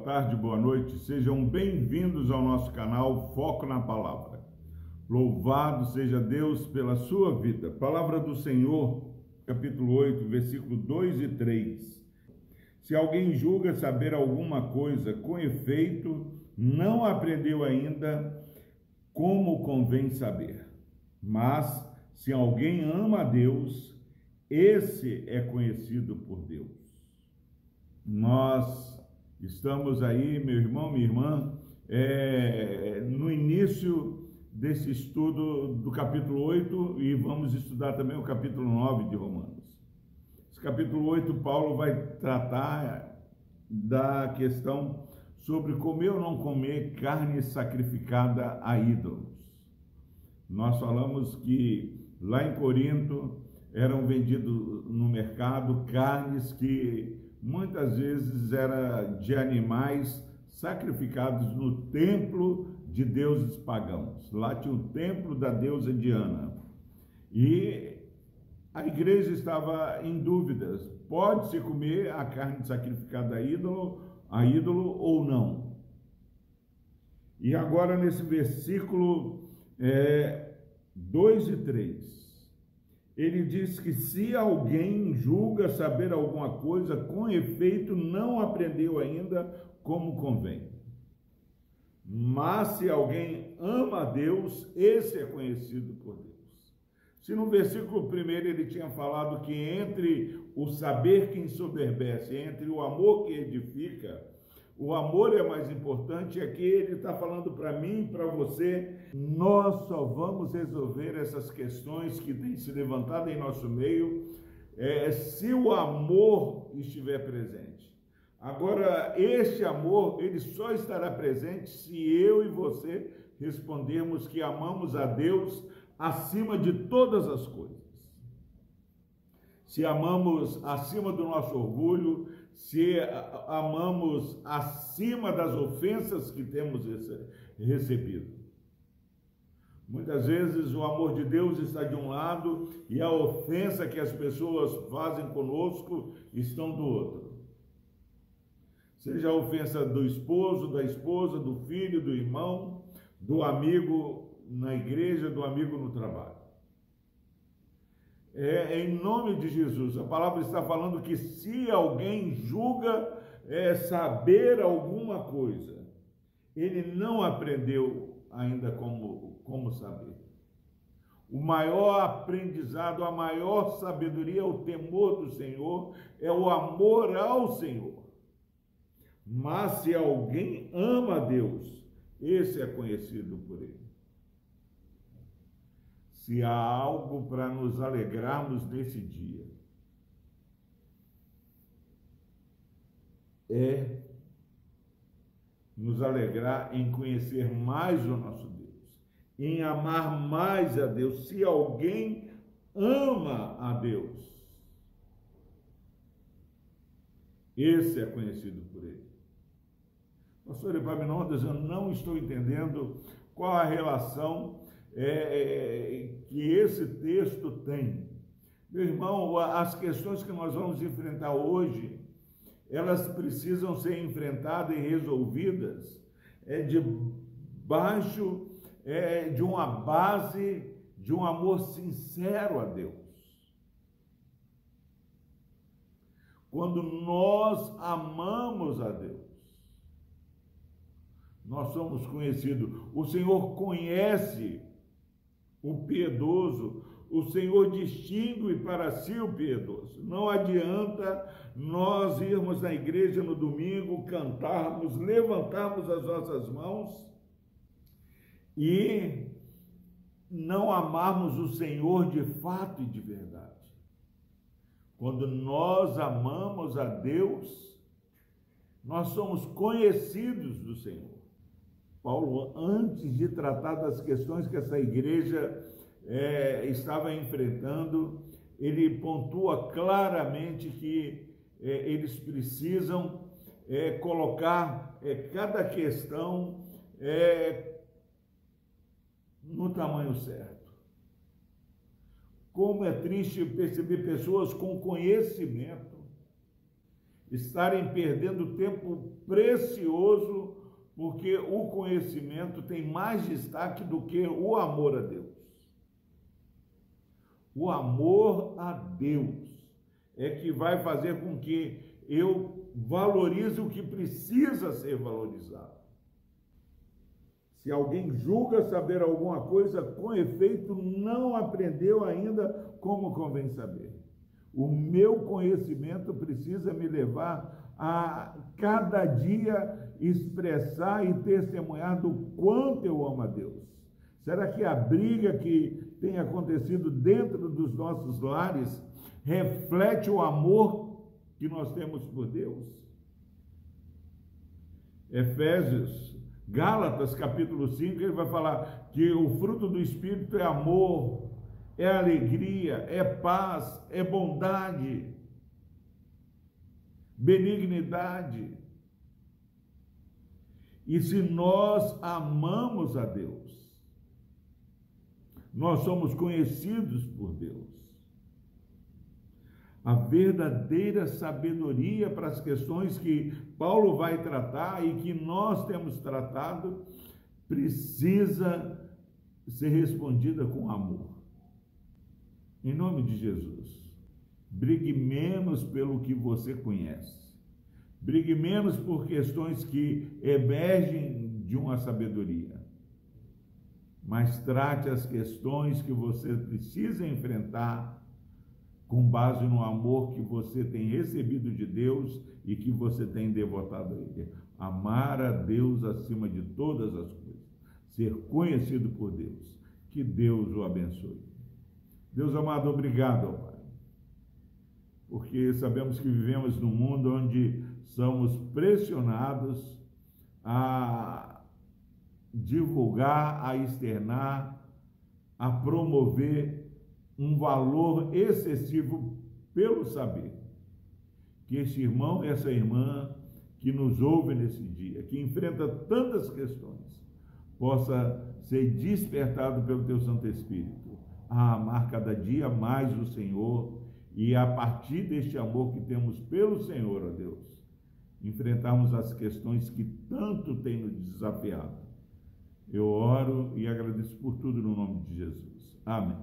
boa tarde, boa noite. Sejam bem-vindos ao nosso canal Foco na Palavra. Louvado seja Deus pela sua vida. Palavra do Senhor, capítulo 8, versículo 2 e 3. Se alguém julga saber alguma coisa com efeito, não aprendeu ainda como convém saber. Mas se alguém ama a Deus, esse é conhecido por Deus. Nós estamos aí, meu irmão, minha irmã, é, no início desse estudo do capítulo 8 e vamos estudar também o capítulo 9 de Romanos. Esse capítulo 8, Paulo vai tratar da questão sobre comer ou não comer carne sacrificada a ídolos. Nós falamos que lá em Corinto eram vendidos no mercado carnes que muitas vezes era de animais sacrificados no templo de deuses pagãos. Lá tinha o templo da deusa Diana. E a igreja estava em dúvidas: pode-se comer a carne sacrificada a ídolo, a ídolo ou não? E agora nesse versículo é, 2 e 3 ele diz que se alguém julga saber alguma coisa, com efeito não aprendeu ainda como convém. Mas se alguém ama a Deus, esse é conhecido por Deus. Se no versículo primeiro ele tinha falado que entre o saber que ensoberbece, entre o amor que edifica, o amor é mais importante, aqui ele está falando para mim, para você, nós só vamos resolver essas questões que têm se levantado em nosso meio é, se o amor estiver presente. Agora, este amor, ele só estará presente se eu e você respondermos que amamos a Deus acima de todas as coisas. Se amamos acima do nosso orgulho, se amamos acima das ofensas que temos recebido. Muitas vezes o amor de Deus está de um lado e a ofensa que as pessoas fazem conosco estão do outro. Seja a ofensa do esposo, da esposa, do filho, do irmão, do amigo na igreja, do amigo no trabalho é, em nome de Jesus. A palavra está falando que se alguém julga é, saber alguma coisa, ele não aprendeu ainda como, como saber. O maior aprendizado, a maior sabedoria é o temor do Senhor, é o amor ao Senhor. Mas se alguém ama Deus, esse é conhecido por ele. Se há algo para nos alegrarmos nesse dia, é nos alegrar em conhecer mais o nosso Deus, em amar mais a Deus. Se alguém ama a Deus, esse é conhecido por ele. Pastor Epaminondas, eu não estou entendendo qual a relação é, é, que esse texto tem. Meu irmão, as questões que nós vamos enfrentar hoje, elas precisam ser enfrentadas e resolvidas é, debaixo é, de uma base de um amor sincero a Deus. Quando nós amamos a Deus, nós somos conhecidos. O Senhor conhece o piedoso, o Senhor distingue para si o piedoso. Não adianta nós irmos na igreja no domingo, cantarmos, levantarmos as nossas mãos e não amarmos o Senhor de fato e de verdade. Quando nós amamos a Deus, nós somos conhecidos do Senhor. Paulo, antes de tratar das questões que essa igreja é, estava enfrentando, ele pontua claramente que é, eles precisam é, colocar é, cada questão é, no tamanho certo. Como é triste perceber pessoas com conhecimento estarem perdendo tempo precioso, porque o conhecimento tem mais destaque do que o amor a Deus. O amor a Deus é que vai fazer com que eu valorize o que precisa ser valorizado. Se alguém julga saber alguma coisa, com efeito não aprendeu ainda como convém saber. O meu conhecimento precisa me levar a cada dia expressar e testemunhar do quanto eu amo a Deus. Será que a briga que tem acontecido dentro dos nossos lares reflete o amor que nós temos por Deus? Efésios, Gálatas capítulo 5, ele vai falar que o fruto do Espírito é amor, é alegria, é paz, é bondade, benignidade. E se nós amamos a Deus, nós somos conhecidos por Deus. A verdadeira sabedoria para as questões que Paulo vai tratar e que nós temos tratado precisa ser respondida com amor. Em nome de Jesus, brigue menos pelo que você conhece. Brigue menos por questões que emergem de uma sabedoria. Mas trate as questões que você precisa enfrentar com base no amor que você tem recebido de Deus e que você tem devotado a Ele. Amar a Deus acima de todas as coisas. Ser conhecido por Deus. Que Deus o abençoe. Deus amado, obrigado, Pai. Porque sabemos que vivemos num mundo onde somos pressionados a divulgar, a externar, a promover um valor excessivo pelo saber. Que este irmão, essa irmã que nos ouve nesse dia, que enfrenta tantas questões, possa ser despertado pelo teu Santo Espírito a amar cada dia mais o Senhor e a partir deste amor que temos pelo Senhor, ó Deus, enfrentarmos as questões que tanto tem nos desafiado. Eu oro e agradeço por tudo no nome de Jesus. Amém.